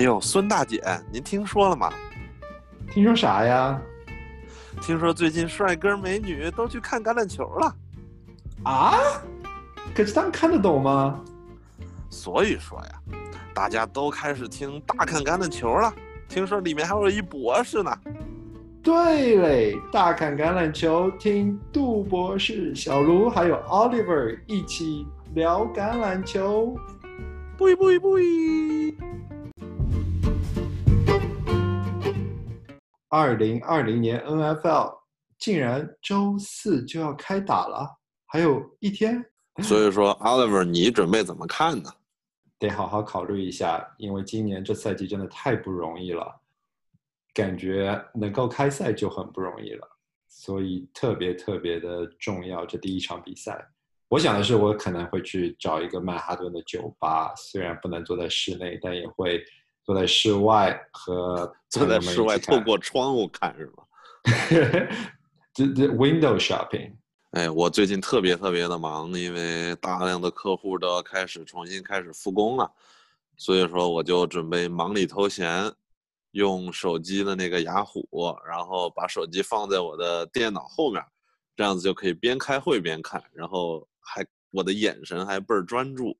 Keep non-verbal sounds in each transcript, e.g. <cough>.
哎呦，孙大姐，您听说了吗？听说啥呀？听说最近帅哥美女都去看橄榄球了。啊？可是他们看得懂吗？所以说呀，大家都开始听大看橄榄球了。听说里面还有一博士呢。对嘞，大看橄榄球，听杜博士、小卢还有 Oliver 一起聊橄榄球。不一不一不一。二零二零年 NFL 竟然周四就要开打了，还有一天。所以说，Oliver，你准备怎么看呢？得好好考虑一下，因为今年这赛季真的太不容易了，感觉能够开赛就很不容易了，所以特别特别的重要。这第一场比赛，我想的是，我可能会去找一个曼哈顿的酒吧，虽然不能坐在室内，但也会坐在室外和 <laughs> 坐在室外透过窗户看，是吗？<laughs> 这这 window shopping。哎，我最近特别特别的忙，因为大量的客户都要开始重新开始复工了，所以说我就准备忙里偷闲，用手机的那个雅虎，然后把手机放在我的电脑后面，这样子就可以边开会边看，然后还我的眼神还倍儿专注。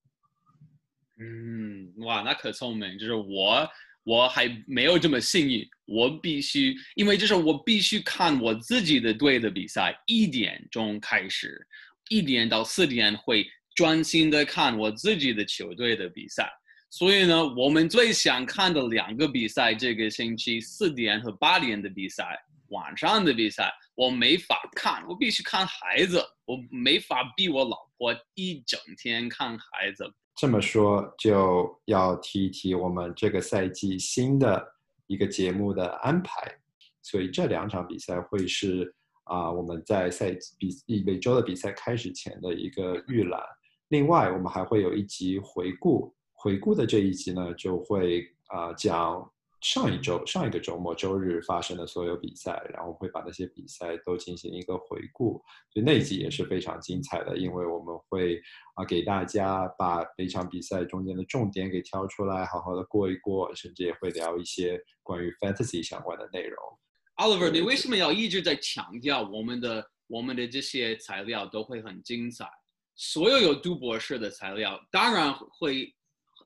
嗯，哇，那可聪明，就是我。我还没有这么幸运，我必须，因为就是我必须看我自己的队的比赛，一点钟开始，一点到四点会专心的看我自己的球队的比赛。所以呢，我们最想看的两个比赛，这个星期四点和八点的比赛，晚上的比赛我没法看，我必须看孩子，我没法逼我老婆一整天看孩子。这么说就要提一提我们这个赛季新的一个节目的安排，所以这两场比赛会是啊我们在赛比每周的比赛开始前的一个预览。另外，我们还会有一集回顾，回顾的这一集呢就会啊讲。上一周上一个周末周日发生的所有比赛，然后会把那些比赛都进行一个回顾，所以那集也是非常精彩的，因为我们会啊给大家把每场比赛中间的重点给挑出来，好好的过一过，甚至也会聊一些关于 fantasy 相关的内容。Oliver，你为什么要一直在强调我们的我们的这些材料都会很精彩？所有有杜博士的材料当然会。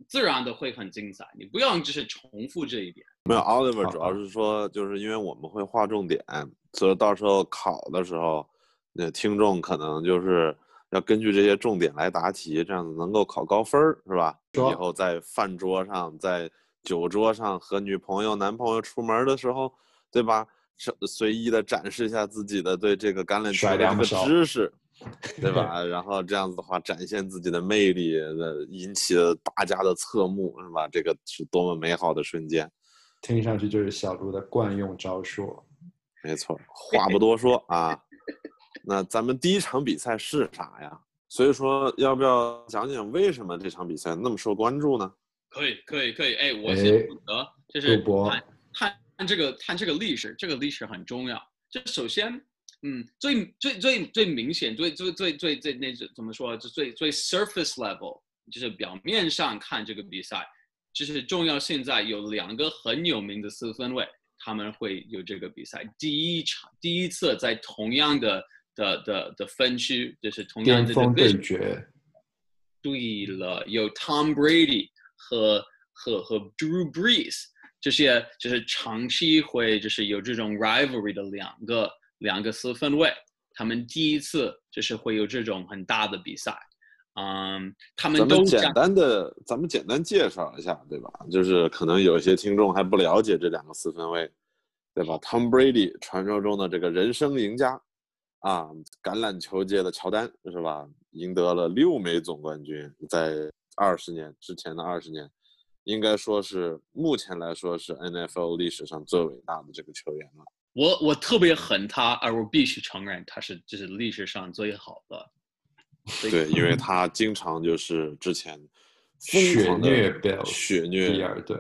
自然的会很精彩，你不要就是重复这一点。没有，Oliver 主要是说，就是因为我们会划重点，所以到时候考的时候，那听众可能就是要根据这些重点来答题，这样子能够考高分儿，是吧？以后在饭桌上、在酒桌上和女朋友、男朋友出门的时候，对吧？随随意的展示一下自己的对这个橄榄球的这个知识。<laughs> 对吧？然后这样子的话，展现自己的魅力，呃，引起了大家的侧目，是吧？这个是多么美好的瞬间！听上去就是小卢的惯用招数。没错，<laughs> 话不多说啊，那咱们第一场比赛是啥呀？所以说，要不要讲讲为什么这场比赛那么受关注呢？可以，可以，可以。哎，我先负责，就是看看这个看这个历史，这个历史很重要。就首先。嗯，最最最最明显，最最最最最那怎么说？就最最 surface level，就是表面上看这个比赛，就是重要。现在有两个很有名的四分卫，他们会有这个比赛。第一场第一次在同样的的的的分区，就是同样的对决。对了，有 Tom Brady 和和和 Drew Brees 这些，就是长期会就是有这种 rivalry 的两个。两个四分卫，他们第一次就是会有这种很大的比赛，嗯，他们都简单的，咱们简单介绍一下，对吧？就是可能有些听众还不了解这两个四分卫，对吧？Tom Brady，传说中的这个人生赢家，啊，橄榄球界的乔丹，是吧？赢得了六枚总冠军，在二十年之前的二十年，应该说是目前来说是 NFL 历史上最伟大的这个球员了。我我特别恨他，而我必须承认他是这是历史上最好的。对，因为他经常就是之前血虐血虐对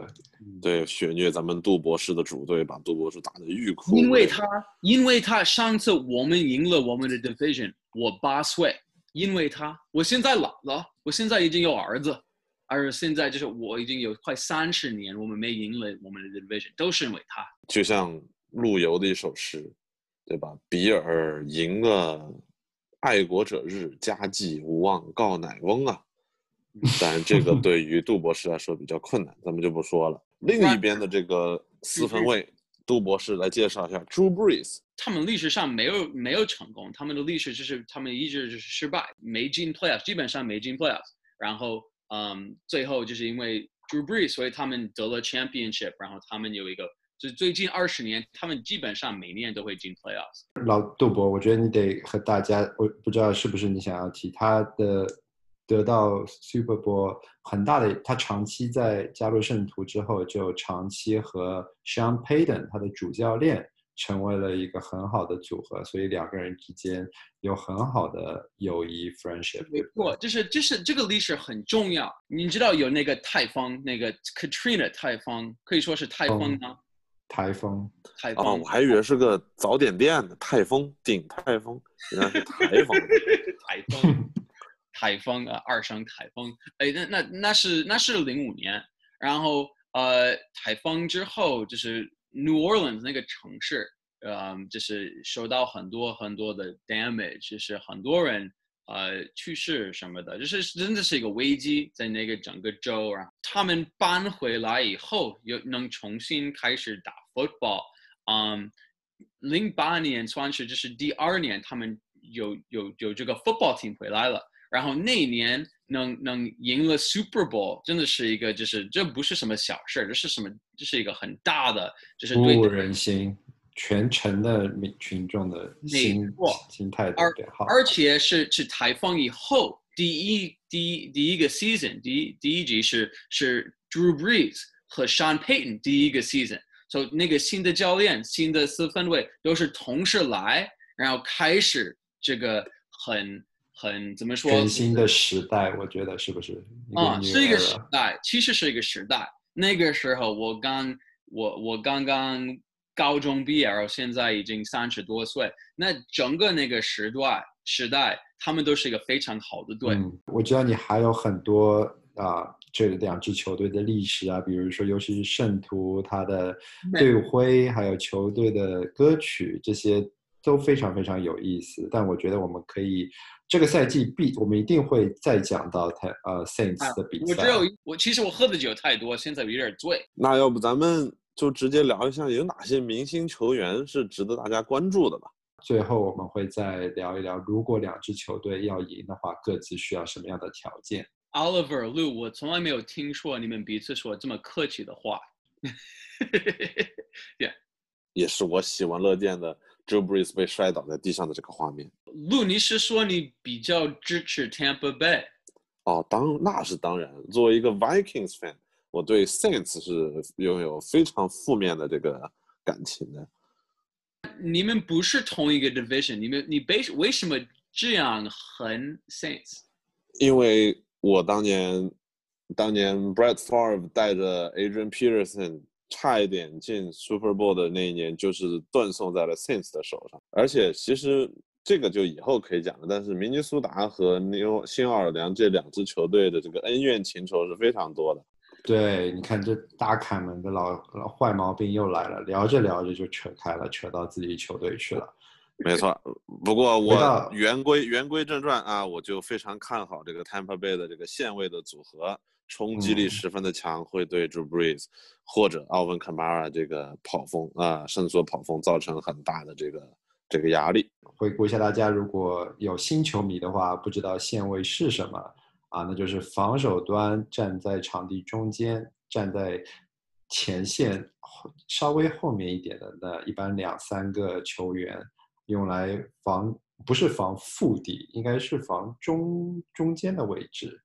对血虐咱们杜博士的主队，把杜博士打得欲哭。因为他因为他上次我们赢了我们的 division，我八岁，因为他我现在老了，我现在已经有儿子，而现在就是我已经有快三十年，我们没赢了我们的 division，都是因为他。就像陆游的一首诗，对吧？比尔赢了爱国者日，家祭无忘告乃翁啊。<laughs> 但这个对于杜博士来说比较困难，咱们就不说了。另一边的这个四分卫，杜博士来介绍一下 Drew Brees。他们历史上没有没有成功，他们的历史就是他们一直就是失败，没进 playoffs，基本上没进 playoffs。然后，嗯，最后就是因为 Drew Brees，所以他们得了 championship。然后他们有一个，就是最近二十年，他们基本上每年都会进 playoffs。老杜博，我觉得你得和大家，我不知道是不是你想要提他的。得到 Super Bowl 很大的，他长期在加入圣徒之后，就长期和 Sean Payton 他的主教练成为了一个很好的组合，所以两个人之间有很好的友谊 friendship。没错，就是就是这个历史很重要。你知道有那个台风，那个 Katrina 台风，可以说是台风吗？台风，台风。哦，我还以为是个早点店呢。台风，顶台风，原来是台风。<laughs> 台风。台风啊，二声台风，哎，那那那是那是零五年，然后呃，台风之后就是 New Orleans 那个城市，呃，就是受到很多很多的 damage，就是很多人呃去世什么的，就是真的是一个危机在那个整个州啊。他们搬回来以后，又能重新开始打 football，嗯，零八年算是就是第二年，他们有有有这个 football team 回来了。然后那一年能能赢了 Super Bowl，真的是一个就是这不是什么小事，这是什么？这是一个很大的，就是鼓舞人心，全城的民群众的心心态都变好。而且是是台风以后第一第一第一个 season，第一第一集是是 Drew Brees 和 Sean Payton 第一个 season，所以那个新的教练、新的四分卫都是同时来，然后开始这个很。很怎么说？全新的时代，我觉得是不是？啊，是一个时代，其实是一个时代。那个时候我刚我我刚刚高中毕业，然后现在已经三十多岁。那整个那个时段时代，他们都是一个非常好的队。我知道你还有很多啊，这两支球队的历史啊，比如说尤其是圣徒他的队徽，还有球队的歌曲，这些都非常非常有意思。但我觉得我们可以。这个赛季必我们一定会再讲到他呃 Saints 的比赛。我只有我其实我喝的酒太多，现在有点醉。那要不咱们就直接聊一下有哪些明星球员是值得大家关注的吧？最后我们会再聊一聊，如果两支球队要赢的话，各自需要什么样的条件？Oliver Lu，我从来没有听说你们彼此说这么客气的话。yeah，也是我喜闻乐见的。Joe Brees 被摔倒在地上的这个画面，路你是说你比较支持 Tampa Bay？哦，当那是当然。作为一个 Vikings fan，我对 Saints 是拥有非常负面的这个感情的。你们不是同一个 division，你们你为为什么这样恨 Saints？因为我当年当年 Brett Favre 带着 Adrian Peterson。差一点进 Super Bowl 的那一年，就是断送在了 Saints 的手上。而且，其实这个就以后可以讲了。但是，明尼苏达和纽新奥尔良这两支球队的这个恩怨情仇是非常多的。对，你看这大凯门的老老坏毛病又来了，聊着聊着就扯开了，扯到自己球队去了。没错，不过我言归言归正传啊，我就非常看好这个 Tampa Bay 的这个线位的组合。冲击力十分的强，会对 Drew Brees 或者奥文·坎巴尔这个跑风啊，伸缩跑风造成很大的这个这个压力。回顾一下，大家如果有新球迷的话，不知道线位是什么啊？那就是防守端站在场地中间，站在前线稍微后面一点的，那一般两三个球员用来防，不是防腹地，应该是防中中间的位置。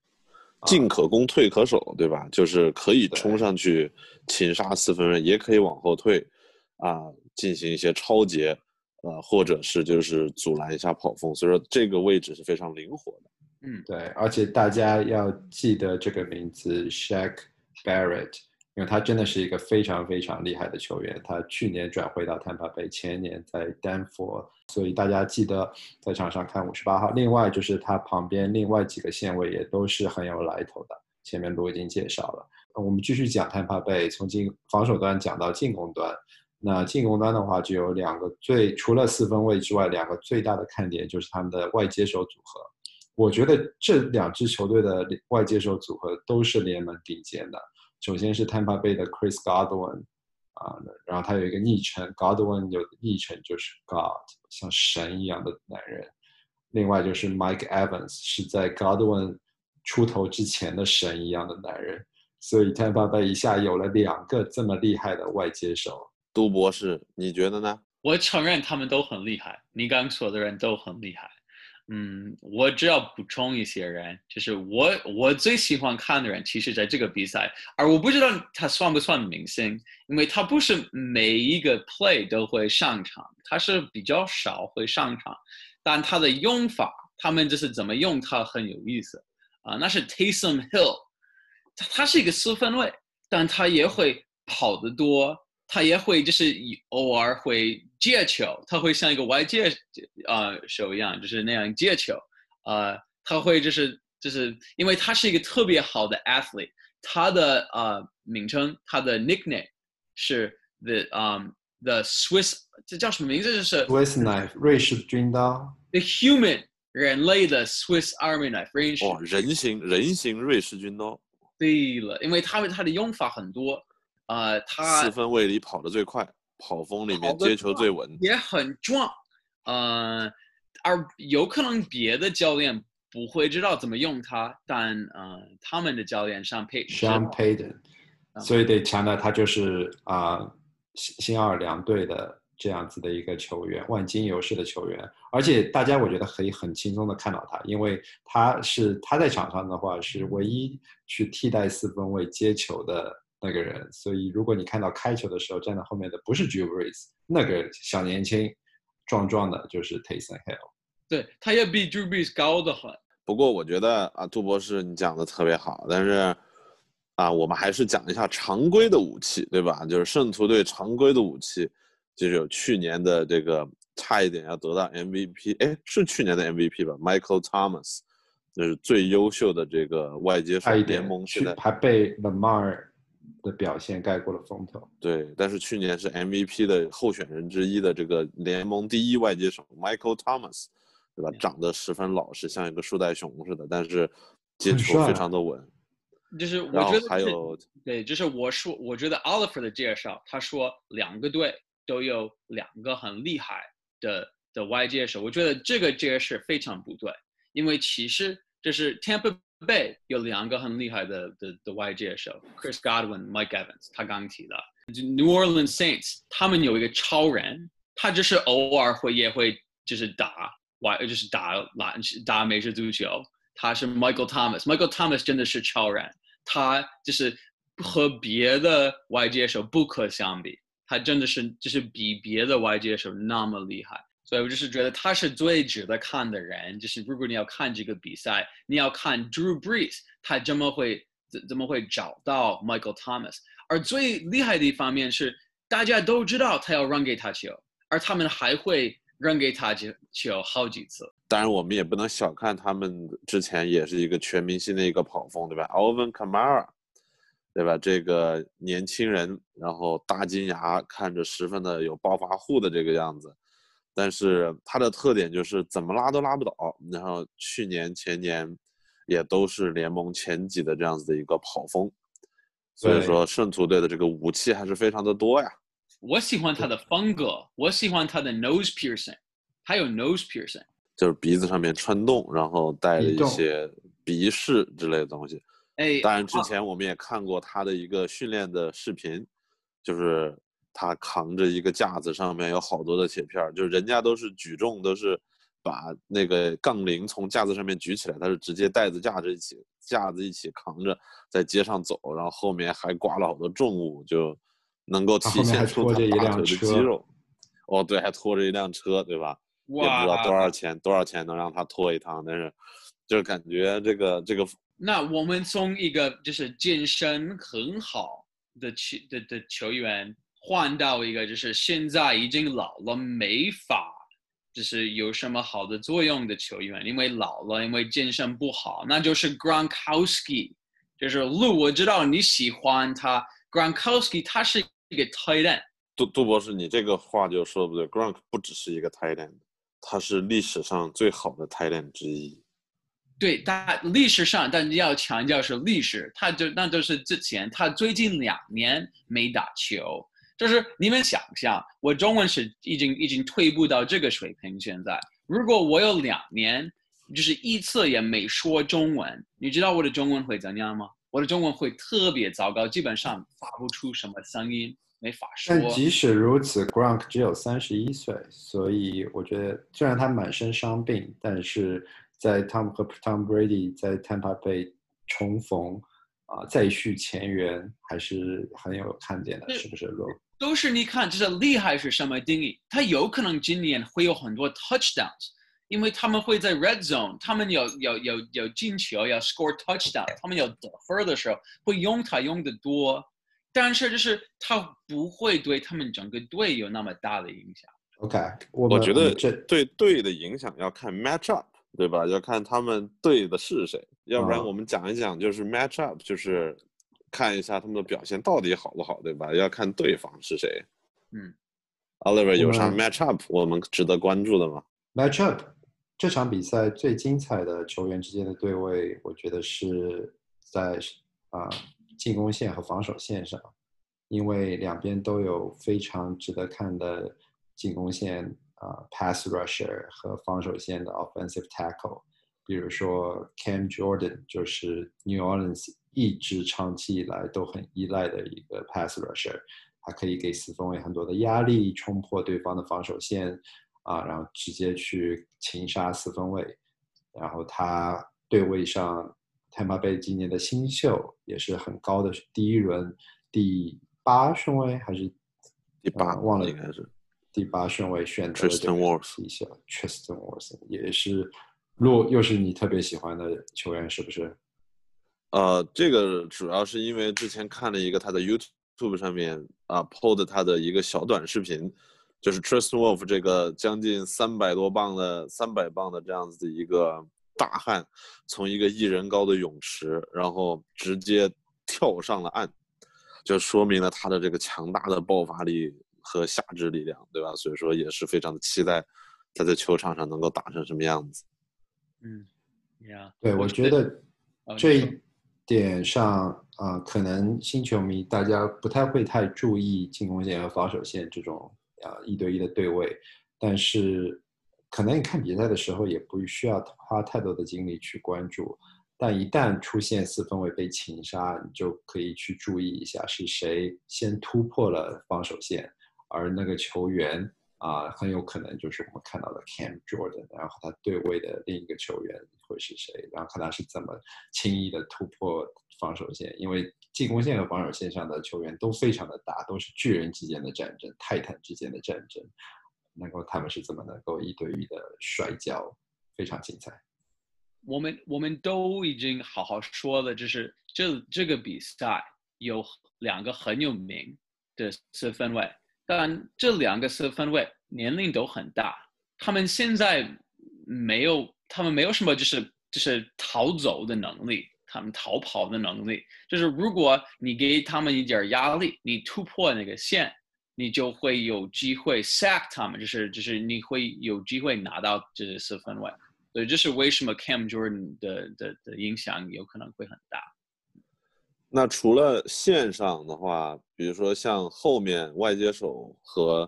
进可攻，退可守，对吧？就是可以冲上去擒杀四分卫，也可以往后退，啊，进行一些超截，呃，或者是就是阻拦一下跑锋。所以说这个位置是非常灵活的。嗯，对，而且大家要记得这个名字，Shaq Barrett。因为他真的是一个非常非常厉害的球员，他去年转会到坦帕贝，前年在丹佛，所以大家记得在场上看五十八号。另外就是他旁边另外几个线位也都是很有来头的，前面都已经介绍了。我们继续讲 Tampa Bay，从进防守端讲到进攻端。那进攻端的话，就有两个最除了四分卫之外，两个最大的看点就是他们的外接手组合。我觉得这两支球队的外接手组合都是联盟顶尖的。首先是 Tampa Bay 的 Chris Godwin，啊，然后他有一个昵称，Godwin 有昵称就是 God，像神一样的男人。另外就是 Mike Evans，是在 Godwin 出头之前的神一样的男人。所以 Tampa Bay 一下有了两个这么厉害的外接手。杜博士，你觉得呢？我承认他们都很厉害，你刚说的人都很厉害。嗯，我只要补充一些人，就是我我最喜欢看的人，其实在这个比赛，而我不知道他算不算明星，因为他不是每一个 play 都会上场，他是比较少会上场，但他的用法，他们就是怎么用他很有意思啊。那是 Taysom Hill，他他是一个四分卫，但他也会跑得多。他也会就是偶尔会接球，他会像一个外接呃手一样，就是那样接球。呃，他会就是就是因为他是一个特别好的 athlete，他的呃名称，他的 nickname 是 the um the Swiss，这叫什么名字？就是 Swiss knife，瑞士军刀。The human 人类的 Swiss Army knife，哦，人形人形瑞士军刀。对了，因为他们他的用法很多。呃，他四分卫里跑得最快，跑锋里面接球最稳，也很壮。呃，而有可能别的教练不会知道怎么用他，但呃，他们的教练上 Sean Payton，所以得强调他就是啊新新奥尔良队的这样子的一个球员，万金油式的球员。而且大家我觉得可以很轻松的看到他，因为他是他在场上的话是唯一去替代四分卫接球的。那个人，所以如果你看到开球的时候站在后面的不是 Drew Brees，那个小年轻、壮壮的，就是 Taysom Hill。对，他也比 Drew Brees 高的很。不过我觉得啊，杜博士你讲的特别好，但是啊，我们还是讲一下常规的武器，对吧？就是圣徒队常规的武器，就是有去年的这个差一点要得到 MVP，哎，是去年的 MVP 吧？Michael Thomas，就是最优秀的这个外接手联盟现在还被 Lamar。的表现盖过了风头，对，但是去年是 MVP 的候选人之一的这个联盟第一外接手 Michael Thomas，对吧？长得十分老实，像一个树袋熊似的，但是接球非常的稳。就是我觉得还有对，就是我说，我觉得 Oliver 的介绍，他说两个队都有两个很厉害的的外接手，我觉得这个解释非常不对，因为其实就是 Tampa。背有两个很厉害的的的外接手，Chris Godwin、Mike Evans，他刚提的。New Orleans Saints，他们有一个超人，他就是偶尔会也会就是打外，就是打篮打美式足球。他是 Michael Thomas，Michael Thomas 真的是超人，他就是和别的外接手不可相比，他真的是就是比别的外接手那么厉害。所以我就是觉得他是最值得看的人。就是如果你要看这个比赛，你要看 Drew Brees，他怎么会怎怎么会找到 Michael Thomas？而最厉害的一方面是，大家都知道他要扔给他球，而他们还会扔给他球球好几次。当然，我们也不能小看他们之前也是一个全明星的一个跑锋，对吧？Alvin Kamara，对吧？这个年轻人，然后大金牙，看着十分的有暴发户的这个样子。但是他的特点就是怎么拉都拉不倒，然后去年前年也都是联盟前几的这样子的一个跑锋，所以说圣徒队的这个武器还是非常的多呀。我喜欢他的风格，我喜欢他的 nose piercing，还有 nose piercing，就是鼻子上面穿洞，然后带了一些鼻饰之类的东西。哎，当然之前我们也看过他的一个训练的视频，就是。他扛着一个架子，上面有好多的铁片儿就是人家都是举重，都是把那个杠铃从架子上面举起来，他是直接带着架子一起架子一起扛着在街上走，然后后面还挂了好多重物，就能够体现出他大腿的肌肉。哦，对，还拖着一辆车，对吧？也不知道多少钱，多少钱能让他拖一趟，但是就是感觉这个这个。那我们从一个就是健身很好的球的的球员。换到一个就是现在已经老了没法，就是有什么好的作用的球员，因为老了，因为健身不好，那就是 Gronkowski 就是路，我知道你喜欢他，Gronkowski 他是一个 tight end。杜杜博士，你这个话就说不对，Gronk 不只是一个 tight end，他是历史上最好的 tight end 之一。对，他历史上，但要强调是历史，他就那就是之前，他最近两年没打球，就是你们想象，我中文是已经已经退步到这个水平。现在，如果我有两年，就是一次也没说中文，你知道我的中文会怎样吗？我的中文会特别糟糕，基本上发不出什么声音，没法说。但即使如此，Gronk 只有三十一岁，所以我觉得虽然他满身伤病，但是。在 Tom 和 Tom Brady 在 Tampa Bay 重逢啊，再续前缘，还是很有看点的，是不是？都是你看，这是厉害是什么定义？他有可能今年会有很多 touchdowns，因为他们会在 red zone，他们有有有有进球，要 score touchdown，他们要得分的时候会用他用的多，但是就是他不会对他们整个队有那么大的影响。OK，我觉得这对队的影响要看 match up。对吧？要看他们对的是谁，要不然我们讲一讲就是 match up，就是看一下他们的表现到底好不好，对吧？要看对方是谁。嗯，Oliver 有啥 match up 我们值得关注的吗？match up 这场比赛最精彩的球员之间的对位，我觉得是在啊进攻线和防守线上，因为两边都有非常值得看的进攻线。啊，pass rusher 和防守线的 offensive tackle，比如说 Cam Jordan 就是 New Orleans 一直长期以来都很依赖的一个 pass rusher，他可以给四分卫很多的压力，冲破对方的防守线，啊，然后直接去擒杀四分卫。然后他对位上 Tampa Bay 今年的新秀也是很高的，第一轮第八顺位还是第八？忘了应该是。第八顺位选择的这个一下，Tristan Watson 也是，若又是你特别喜欢的球员，是不是？呃，这个主要是因为之前看了一个他的 YouTube 上面啊 PO 他的一个小短视频，就是 Tristan Wolf 这个将近三百多磅的三百磅的这样子的一个大汉，从一个一人高的泳池，然后直接跳上了岸，就说明了他的这个强大的爆发力。和下肢力量，对吧？所以说也是非常的期待他在球场上能够打成什么样子。嗯，呀，对，我觉得这一点上啊，可能新球迷大家不太会太注意进攻线和防守线这种啊一对一的对位，但是可能你看比赛的时候也不需要花太多的精力去关注，但一旦出现四分卫被擒杀，你就可以去注意一下是谁先突破了防守线。而那个球员啊，很有可能就是我们看到的 Cam Jordan，然后他对位的另一个球员会是谁？然后看他是怎么轻易的突破防守线，因为进攻线和防守线上的球员都非常的大，都是巨人之间的战争，泰坦之间的战争，能够他们是怎么能够一对一的摔跤，非常精彩。我们我们都已经好好说了，就是这这个比赛有两个很有名的四分卫。但这两个四分卫年龄都很大，他们现在没有，他们没有什么，就是就是逃走的能力，他们逃跑的能力，就是如果你给他们一点压力，你突破那个线，你就会有机会 sack 他们，就是就是你会有机会拿到这四分卫，所以这是为什么 Cam Jordan 的的的影响有可能会很大。那除了线上的话，比如说像后面外接手和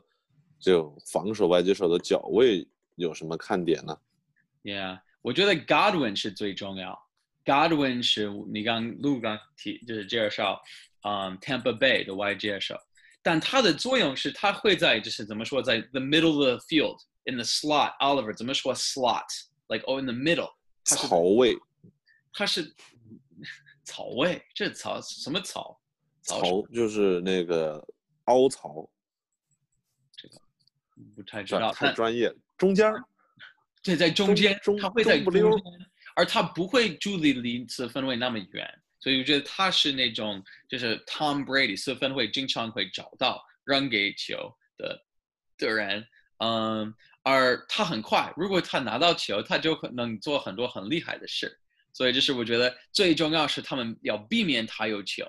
就防守外接手的脚位有什么看点呢？？Yeah，我觉得 Godwin 是最重要。Godwin 是你刚陆刚提就是介绍，嗯，Tampa Bay 的外接手，但它的作用是它会在就是怎么说，在 the middle of the field in the slot。Oliver 怎么说 slot？Like oh in the middle。槽位。它是。草位，这草什么草？槽就是那个凹槽。这个不太知道，太专业。中间儿，对，在中间，他会在中间，而他不会距离离四分位那么远，所以我觉得他是那种就是 Tom Brady 四分会经常会找到扔给球的的人，嗯，而他很快，如果他拿到球，他就能做很多很厉害的事。所以就是我觉得最重要是他们要避免他有球，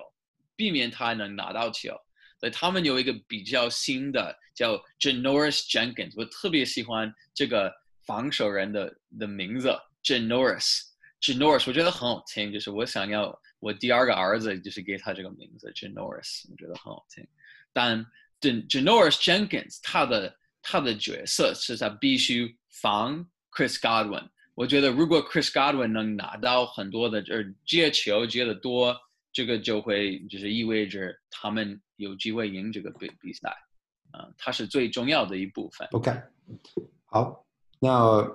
避免他能拿到球。所以他们有一个比较新的叫 Janoris Jenkins，我特别喜欢这个防守人的的名字 Janoris。Janoris 我觉得很好听，就是我想要我第二个儿子就是给他这个名字 Janoris，我觉得很好听。但 Janoris Jenkins 他的他的角色是他必须防 Chris Godwin。我觉得如果 Chris Godwin 能拿到很多的就是接球接的多，这个就会就是意味着他们有机会赢这个比比赛。啊，它是最重要的一部分。OK，好，那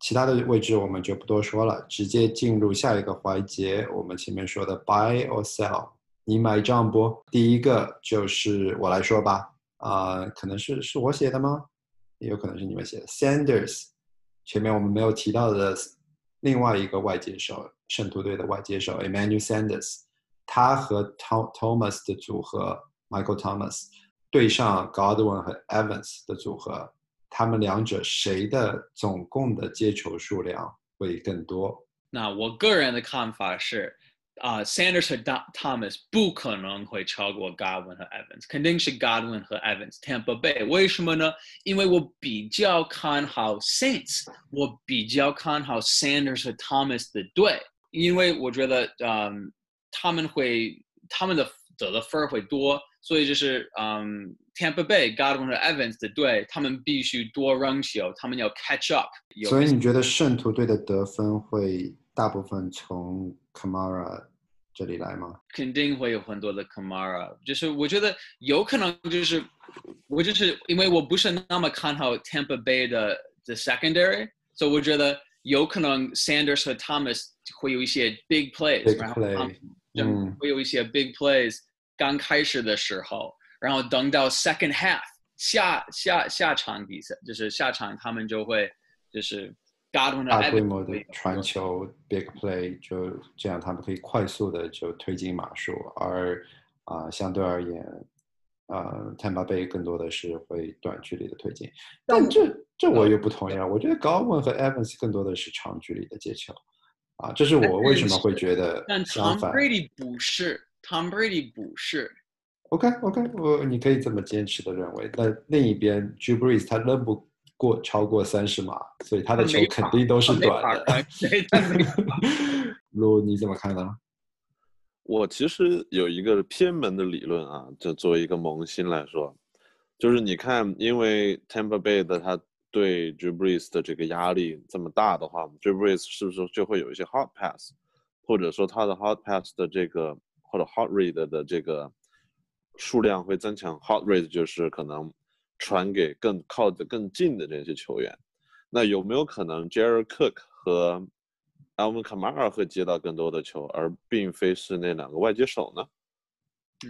其他的位置我们就不多说了，直接进入下一个环节。我们前面说的 buy or sell，你买账不？第一个就是我来说吧，啊、可能是是我写的吗？也有可能是你们写的。Sanders，前面我们没有提到的另外一个外接手，圣徒队的外接手 Emmanuel Sanders，他和 Tom Thomas 的组合 Michael Thomas 对上 Godwin 和 Evans 的组合，他们两者谁的总共的接球数量会更多？那我个人的看法是，啊、s a n d e r s 和 Thomas 不可能会超过 Godwin 和 Evans，肯定是 Godwin 和 Evans。Tampa Bay 为什么呢？因为我比较看好 Saints，我比较看好 Sanders 和 Thomas 的队，因为我觉得，嗯，他们会他们的得的分儿会多，所以就是，嗯，Tampa Bay Godwin 和 Evans 的队，他们必须多扔球，他们要 catch up。所以你觉得圣徒队的得分会大部分从 Kamara 这里来吗？肯定会有很多的 Kamara，就是我觉得有可能就是我就是因为我不是那么看好 Tampa Bay 的的 secondary，所以我觉得有可能 Sanders 和 Thomas 会有一些 big plays，Big 然后他们 play，嗯会有一些 big plays，刚开始的时候，然后等到 second half 下下下场比赛，就是下场他们就会就是 Godwin 大规模的传球 big play，就这样他们可以快速的就推进码数，而啊、相对而言，呃，Tampa Bay 更多的是会短距离的推进。但这这我又不同意啊，我觉得高文和 Evans 更多的是长距离的接球啊，这是我为什么会觉得但相 Tom 反。Brady 不是，Tom Brady 不是。OK OK，我你可以这么坚持的认为。那另一边 Brees 他扔不过超过三十码，所以他的球肯定都是短的法看。对他没路 <laughs> 你怎么看呢？我其实有一个偏门的理论啊，就作为一个萌新来说，就是你看，因为 Tampa Bay 的他对 Brees 的这个压力这么大的话 Brees 是不是就会有一些 hot pass，或者说他的 hot pass 的这个或者 hot read 的这个数量会增强？hot read 就是可能传给更靠得更近的这些球员。那有没有可能 Jared Cook 和 Alvin Kamara 会接到更多的球，而并非是那两个外接手呢？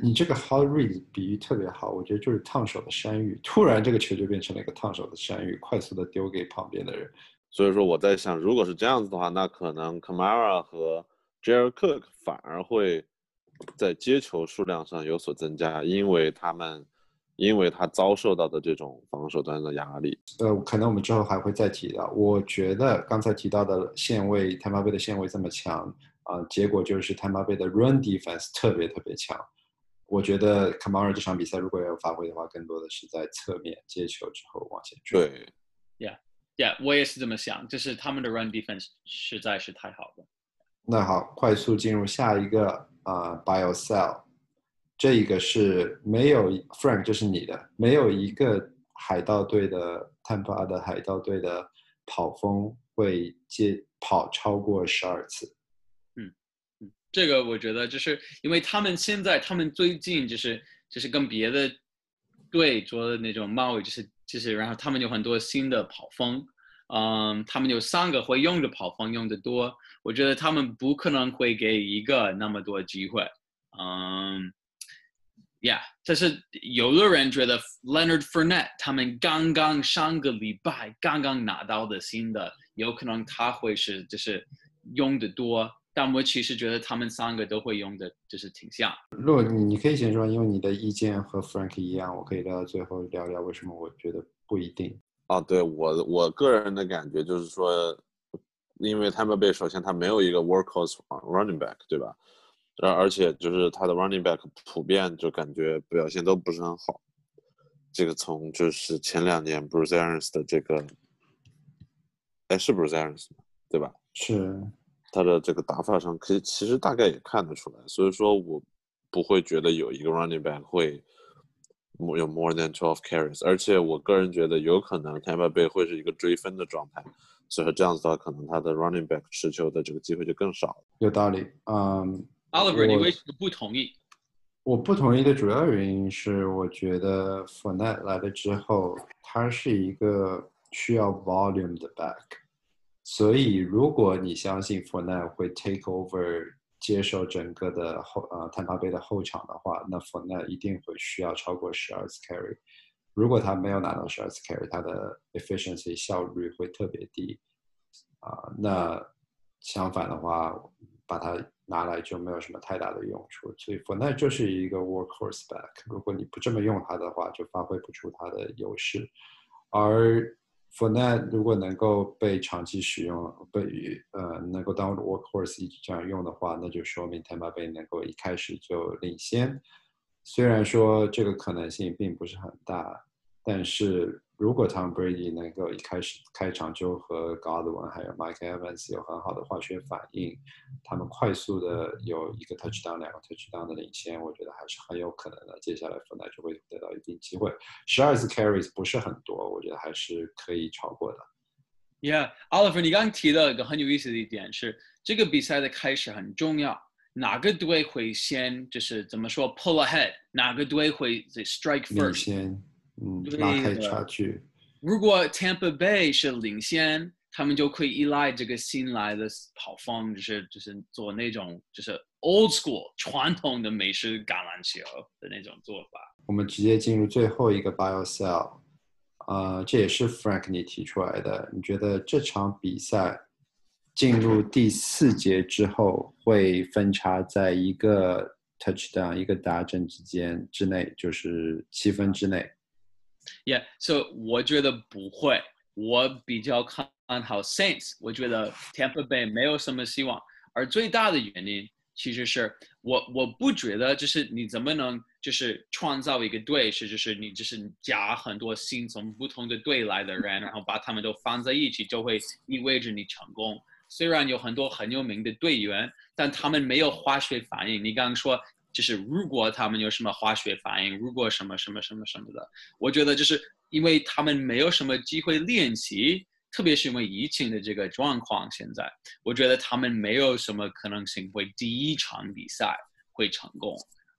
你这个 hot read 比喻特别好，我觉得就是烫手的山芋，突然这个球就变成了一个烫手的山芋，快速的丢给旁边的人。所以说我在想，如果是这样子的话，那可能 Kamara 和 Jared Cook 反而会在接球数量上有所增加，因为他们因为他遭受到的这种防守端的压力。呃，可能我们之后还会再提到。我觉得刚才提到的线位，Tampa Bay 的线位这么强啊、结果就是 Tampa Bay 的 run defense 特别特别强。我觉得 Kamara 这场比赛如果要发挥的话，更多的是在侧面接球之后往前追。对，，Yeah，Yeah，我也是这么想，就是他们的 run defense 实在是太好了。那好，快速进入下一个啊、b i o sell，这一个是没有 Frank，这是你的，没有一个海盗队的 Tampa 的海盗队的跑锋会接跑超过十二次。嗯嗯这个我觉得就是因为他们现在，他们最近就是就是跟别的队做的那种贸易，就是就是，然后他们有很多新的跑锋，嗯，他们有三个会用的跑锋用的多，我觉得他们不可能会给一个那么多机会，嗯，Yeah，但是有的人觉得 Leonard Fournette 他们刚刚上个礼拜刚刚拿到的新的，有可能他会是就是用的多。但我其实觉得他们三个都会用的，就是挺像。如果你你可以先说，因为你的意见和 Frank 一样，我可以聊到最后聊聊为什么我觉得不一定。啊，对我我个人的感觉就是说，因为 Tampa Bay 首先他没有一个 workhorse running back，对吧？而而且就是他的 running back 普遍就感觉表现都不是很好。这个从就是前两年 Bruce Arians 的这个，哎，是 Bruce Arians 对吧？是他的这个打法上，可以其实大概也看得出来。所以说我不会觉得有一个 running back 会有 more than twelve carries，而且我个人觉得有可能 Tampa Bay 会是一个追分的状态。所以说这样子的话，可能他的 running back 持球的这个机会就更少。有道理，嗯。Oliver，你为什么不同意？我不同意的主要原因是，我觉得 f o r n e t 来了之后，他是一个需要 volume 的 back，所以如果你相信 f o r n e t 会 take over 接受整个的后呃坦帕杯的后场的话，那 f o r n e t 一定会需要超过十二次 carry。如果他没有拿到十二次 carry，他的 efficiency 效率会特别低啊。那相反的话，把他拿来就没有什么太大的用处，所以 f o r n e t 就是一个 workhorse back。如果你不这么用它的话，就发挥不出它的优势。而 f o r n e t 如果能够被长期使用，被呃能够当 workhorse 一直这样用的话，那就说明 Tampa Bay 能够一开始就领先。虽然说这个可能性并不是很大，但是。如果 Tom Brady 能够一开始开场就和 Godwin 还有 Mike Evans 有很好的化学反应，他们快速的有一个 touchdown 两个 touchdown 的领先，我觉得还是很有可能的。接下来 n e 就会得到一定机会。十二次 carries 不是很多，我觉得还是可以超过的。Yeah，Oliver，你刚刚提到一个很有意思的一点是，这个比赛的开始很重要，哪个队会先就是怎么说 pull ahead，哪个队会 strike first。嗯，拉开差距。如果 Tampa Bay 是领先，他们就可以依赖这个新来的跑方，就是就是做那种就是 old school 传统的美式橄榄球的那种做法。我们直接进入最后一个 Bio Cell，呃，这也是 Frank 你提出来的。你觉得这场比赛进入第四节之后会分差在一个 touchdown 一个达阵之间之内，就是七分之内？Yeah，so 我觉得不会，我比较看好 Saints。我觉得 Tampa Bay 没有什么希望，而最大的原因其实是我我不觉得就是你怎么能就是创造一个队是就是你就是加很多新从不同的队来的人，然后把他们都放在一起，就会意味着你成功。虽然有很多很有名的队员，但他们没有化学反应。你刚刚说。就是如果他们有什么化学反应，如果什么什么什么什么的，我觉得就是因为他们没有什么机会练习，特别是因为疫情的这个状况，现在我觉得他们没有什么可能性会第一场比赛会成功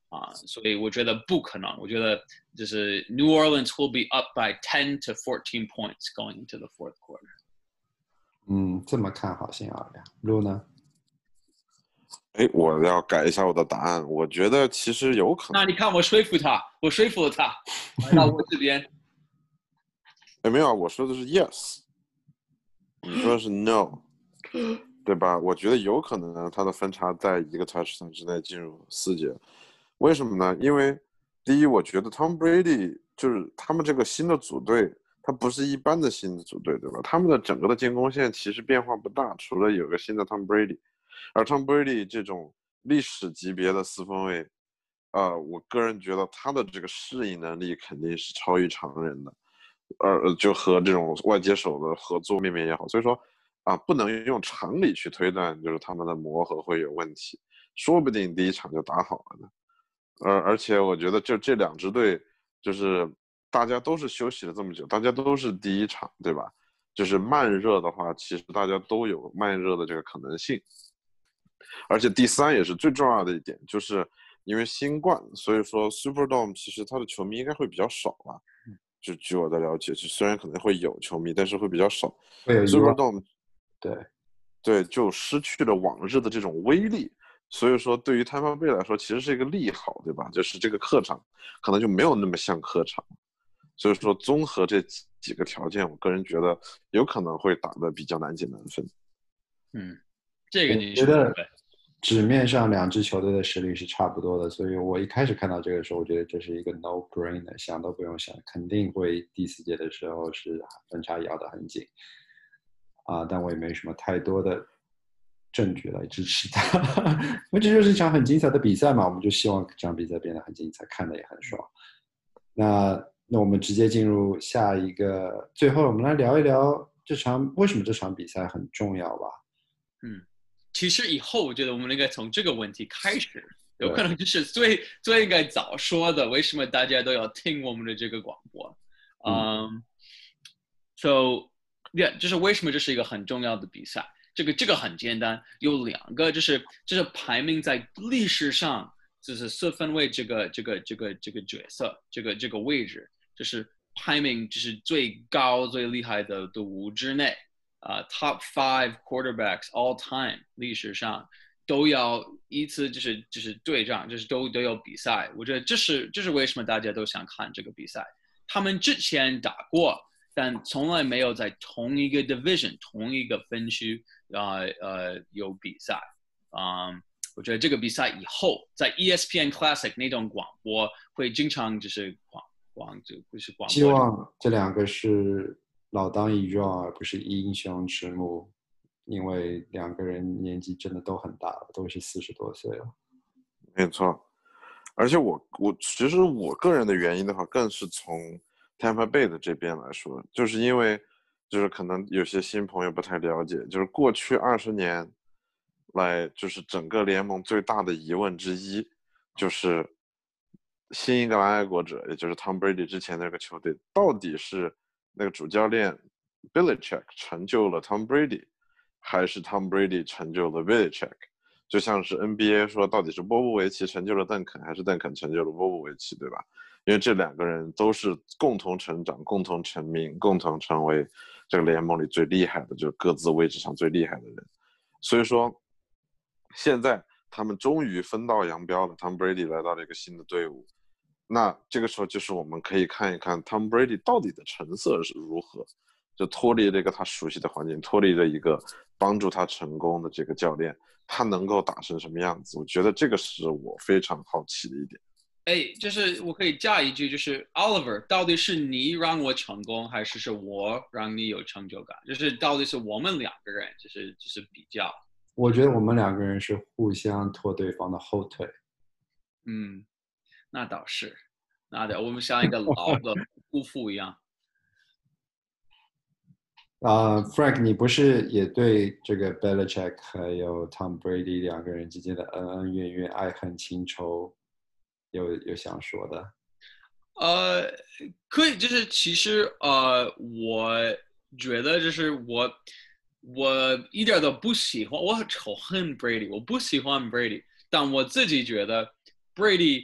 啊，所以我觉得不可能。我觉得就是 New Orleans will be up by ten to fourteen points going into the fourth quarter。嗯，这么看好新奥尔良，路呢？哎，我要改一下我的答案。我觉得其实有可能。那你看，我说服他，我说服了他，来到我这边。<laughs> 哎，没有，我说的是 yes，你说的是 no，<gasps> 对吧？我觉得有可能他的分差在一个 touchdown 之内进入四节。为什么呢？因为第一，我觉得 Tom Brady 就是他们这个新的组队，他不是一般的新的组队，对吧？他们的整个的进攻线其实变化不大，除了有个新的 Tom Brady。而 Tom Brady 这种历史级别的四分卫，呃，我个人觉得他的这个适应能力肯定是超于常人的，呃，就和这种外接手的合作面面也好，所以说啊，不能用常理去推断，就是他们的磨合会有问题，说不定第一场就打好了呢。而而且我觉得就这两支队，就是大家都是休息了这么久，大家都是第一场，对吧？就是慢热的话，其实大家都有慢热的这个可能性。而且第三也是最重要的一点，就是因为新冠，所以说 Superdome 其实它的球迷应该会比较少吧？就据我的了解，就虽然可能会有球迷，但是会比较少。Superdome，对，对，就失去了往日的这种威力。所以说，对于 Tampa Bay 来说，其实是一个利好，对吧？就是这个客场可能就没有那么像客场。所以说，综合这几个条件，我个人觉得有可能会打的比较难解难分。嗯。这个你觉得纸面上两支球队的实力是差不多的，所以我一开始看到这个时候，我觉得这是一个 no brainer，想都不用想，肯定会第四节的时候是分差咬得很紧。啊，但我也没什么太多的证据来支持他。那这就是一场很精彩的比赛嘛，我们就希望这场比赛变得很精彩，看的也很爽。那那我们直接进入下一个，最后我们来聊一聊这场为什么这场比赛很重要吧。嗯，其实以后我觉得我们应该从这个问题开始，有可能就是最最应该早说的，为什么大家都要听我们的这个广播？嗯，So yeah，就是为什么这是一个很重要的比赛？这个这个很简单，有两个，就是就是排名在历史上就是四分位这个这个这个这个角色，这个这个位置，就是排名就是最高最厉害的的五之内。啊，Top five quarterbacks all time 历史上都要一次就是就是对仗，就是都都有比赛。我觉得这是这是为什么大家都想看这个比赛。他们之前打过，但从来没有在同一个 division 同一个分区啊呃有比赛。啊，我觉得这个比赛以后在 ESPN Classic 那种广播会经常就是广广就不是广播。希望这两个是。老当益壮，而不是英雄迟暮，因为两个人年纪真的都很大了，都是四十多岁了。没错，而且我我其实我个人的原因的话，更是从 Tampa Bay 的这边来说，就是因为就是可能有些新朋友不太了解，就是过去二十年来，就是整个联盟最大的疑问之一，就是新英格兰爱国者，也就是 Tom Brady 之前那个球队，到底是。那个主教练 Billy Check 成就了 Tom Brady，还是 Tom Brady 成就了 Billy Check？就像是 NBA 说，到底是波波维奇成就了邓肯，还是邓肯成就了波波维奇，对吧？因为这两个人都是共同成长、共同成名、共同成为这个联盟里最厉害的，就是各自位置上最厉害的人。所以说，现在他们终于分道扬镳了，Tom Brady 来到了一个新的队伍。那这个时候就是我们可以看一看 Tom Brady 到底的成色是如何，就脱离了一个他熟悉的环境，脱离了一个帮助他成功的这个教练，他能够打成什么样子？我觉得这个是我非常好奇的一点。哎，就是我可以加一句，就是 Oliver，到底是你让我成功，还是是我让你有成就感？就是到底是我们两个人，就是就是比较。我觉得我们两个人是互相拖对方的后腿。嗯。那倒是，那的我们像一个老 <laughs> 的夫妇一样。啊，Frank，你不是也对这个 Belichick 还有 Tom Brady 两个人之间的恩恩怨怨、爱恨情仇有有想说的？呃，可以，就是其实呃，我觉得就是我我一点都不喜欢，我很仇恨 Brady，我不喜欢 Brady，但我自己觉得 Brady。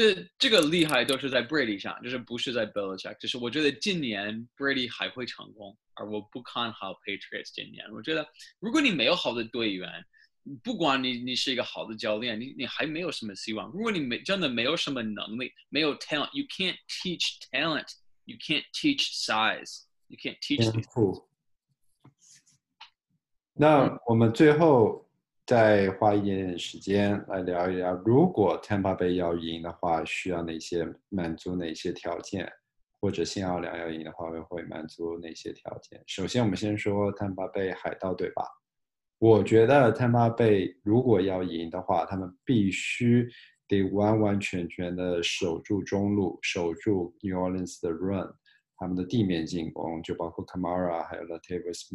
这这个厉害都是在 Brady 上，就是不是在 Belichick。就是我觉得今年 Brady 还会成功，而我不看好 Patriots 今年。我觉得如果你没有好的队员，不管你你是一个好的教练，你你还没有什么希望。如果你没真的没有什么能力，没有 talent，you can't teach talent，you can't teach size，you can't teach。那我们最后。再花一点点时间来聊一聊，如果 Tampa Bay 要赢的话，需要哪些满足哪些条件？或者新奥良要赢的话，会满足哪些条件？首先，我们先说 Tampa Bay 海盗队吧。我觉得 Tampa Bay 如果要赢的话，他们必须得完完全全的守住中路，守住 New Orleans 的 run，他们的地面进攻就包括 Kamara 还有 Latavius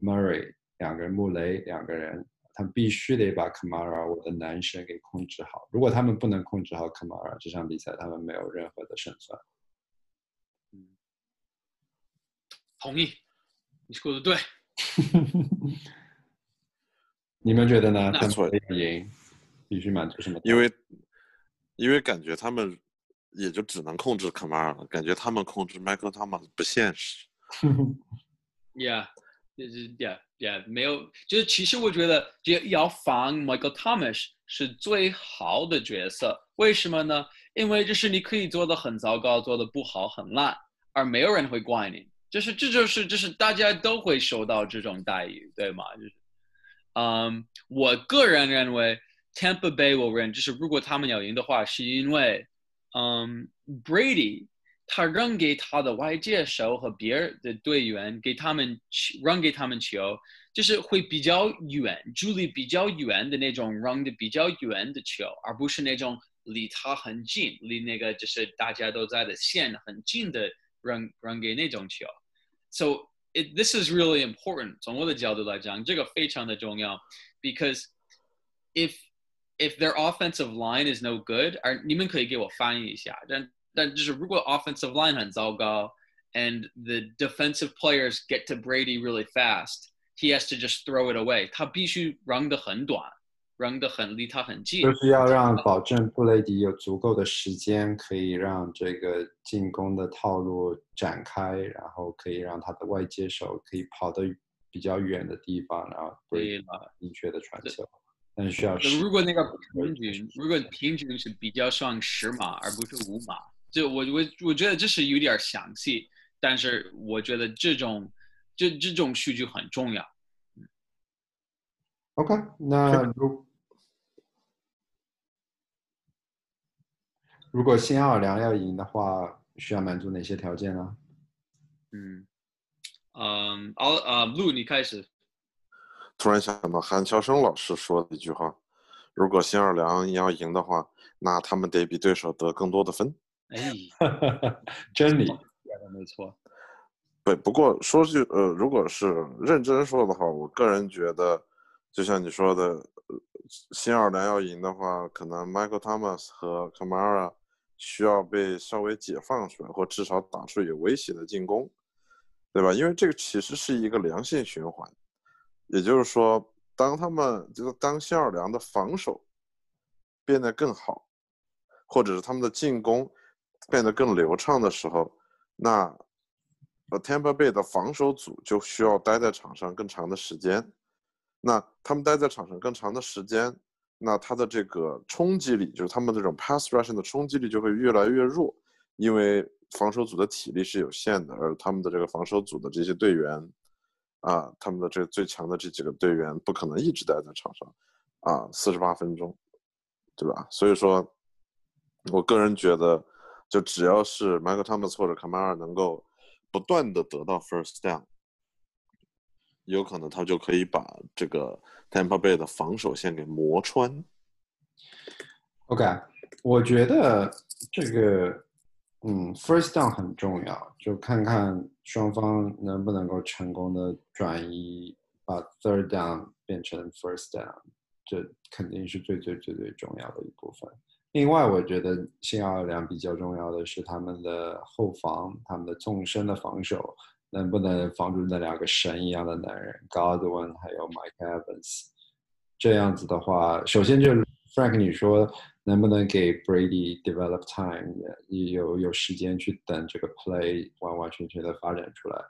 Murray 两个人，穆雷两个人。他们必须得把 Kamara 我的男神给控制好。如果他们不能控制好 Kamara，这场比赛他们没有任何的胜算。嗯，同意，你说的对。<laughs> 你们觉得呢？他们赢必须满足什么？因为因为感觉他们也就只能控制 Kamara 了，感觉他们控制 Michael Thomas 不现实。<laughs> Yeah，就是 Yeah。也没有，就是其实我觉得，要要防 Michael Thomas 是最好的角色。为什么呢？因为就是你可以做的很糟糕，做的不好，很烂，而没有人会怪你。就是这就是就是大家都会受到这种待遇，对吗？就是，嗯，我个人认为 Tampa Bay 我认，就是如果他们要赢的话，是因为，嗯，Brady 他扔给他的外界手和别人的队员，给他们扔给他们球，就是会比较远，距离比较远的那种扔的比较远的球，而不是那种离他很近，离那个就是大家都在的线很近的扔扔给那种球。So it, this is really important. 从我的角度来讲，这个非常的重要，because if if their offensive line is no good，而你们可以给我翻译一下，但但就是如果 offensive line 很糟糕，and the defensive players get to Brady really fast, he has to just throw it away. 他必须 run 的很短，run 的很离他很近，就是要让保证布雷迪有足够的时间，可以让这个进攻的套路展开，然后可以让他的外接手可以跑得比较远的地方，然后对了，明确的传球。但需要如果那个平均，如果平均是比较上十码而不是五码。就我我我觉得这是有点详细，但是我觉得这种这这种数据很重要。OK，那如如果新奥尔良要赢的话，需要满足哪些条件呢？嗯嗯，好啊，路你开始。突然想到韩乔生老师说的一句话：如果新奥尔良要赢的话，那他们得比对手得更多的分。哎，<laughs> 真理，没错。对，不过说句呃，如果是认真说的话，我个人觉得，就像你说的，新奥尔良要赢的话，可能 Michael Thomas 和 Kamara 需要被稍微解放出来，或至少打出有威胁的进攻，对吧？因为这个其实是一个良性循环，也就是说，当他们就是当新奥尔良的防守变得更好，或者是他们的进攻。变得更流畅的时候，那呃，Tampa Bay 的防守组就需要待在场上更长的时间。那他们待在场上更长的时间，那他的这个冲击力，就是他们这种 pass rushing 的冲击力就会越来越弱，因为防守组的体力是有限的，而他们的这个防守组的这些队员，啊，他们的这最强的这几个队员不可能一直待在场上，啊，四十八分钟，对吧？所以说，我个人觉得。就只要是 Michael Thomas 或者 Kamara 能够不断的得到 first down，有可能他就可以把这个 Tampa Bay 的防守线给磨穿。OK，我觉得这个嗯 first down 很重要，就看看双方能不能够成功的转移，把 third down 变成 first down，这肯定是最最最最重要的一部分。另外，我觉得新奥尔良比较重要的是他们的后防，他们的纵深的防守能不能防住那两个神一样的男人 Godwin 还有 Mike Evans。这样子的话，首先就 Frank 你说能不能给 Brady develop time，有有时间去等这个 play 完完全全的发展出来。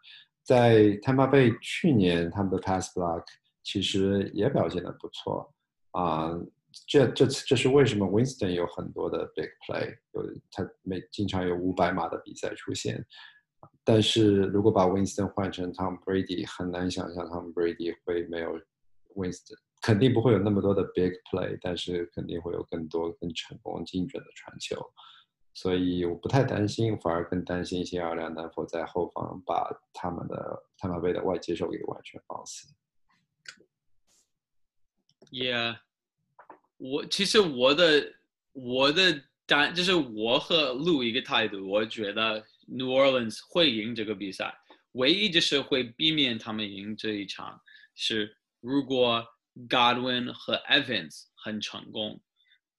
在 Tampa Bay 去年他们的 pass block 其实也表现的不错啊。这这这是为什么？Winston 有很多的 big play，有他每经常有五百码的比赛出现。但是如果把 Winston 换成 Tom Brady，很难想象 Tom Brady 会没有 Winston，肯定不会有那么多的 big play，但是肯定会有更多更成功精准的传球。所以我不太担心，反而更担心新奥尔良能否在后方把他们的他们被的外接手给完全放死。Yeah. 我其实我的我的答就是我和路一个态度，我觉得 New Orleans 会赢这个比赛，唯一就是会避免他们赢这一场是如果 Godwin 和 Evans 很成功，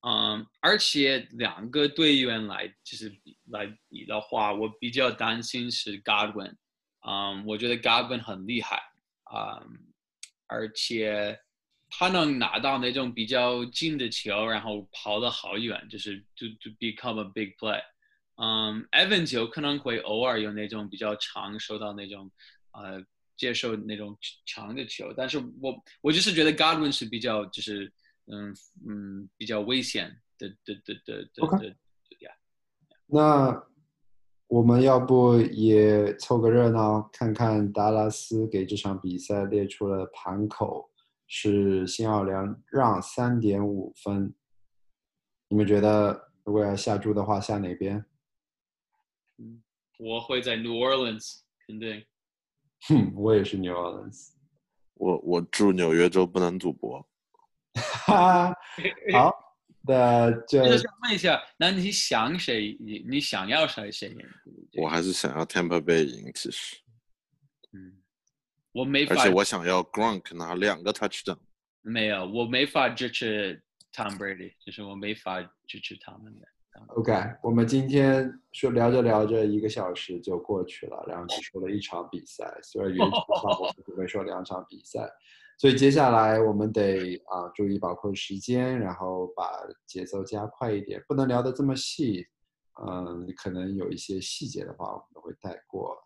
嗯，而且两个队员来就是来比的话，我比较担心是 Godwin，嗯，我觉得 Godwin 很厉害，啊，而且。他能拿到那种比较近的球，然后跑得好远，就是 to to become a big play。嗯，Evans 有可能会偶尔有那种比较长，收到那种呃接受那种长的球，但是我我就是觉得 Godwin 是比较就是嗯嗯比较危险的的的的的的。那我们要不也凑个热闹，看看达拉斯给这场比赛列出了盘口。是新奥尔良让三点五分，你们觉得如果要下注的话，下哪边？我会在 New Orleans，肯定。哼，我也是 New Orleans。我我住纽约州，不能赌博。哈，<laughs> 好，那就就问一下，那你想谁？你你想要谁谁赢？我还是想要 Tampa Bay 赢，其实，嗯，我没法而且，我想要 Gronk 拿两个 touchdown。没有，我没法支持 Tom Brady，就是我没法支持他们的。OK，我们今天说聊着聊着一个小时就过去了，然后只说了一场比赛，虽然原 <laughs> 则上我们准备说两场比赛，所以接下来我们得啊、注意把控时间，然后把节奏加快一点，不能聊得这么细。嗯，可能有一些细节的话，我们都会带过。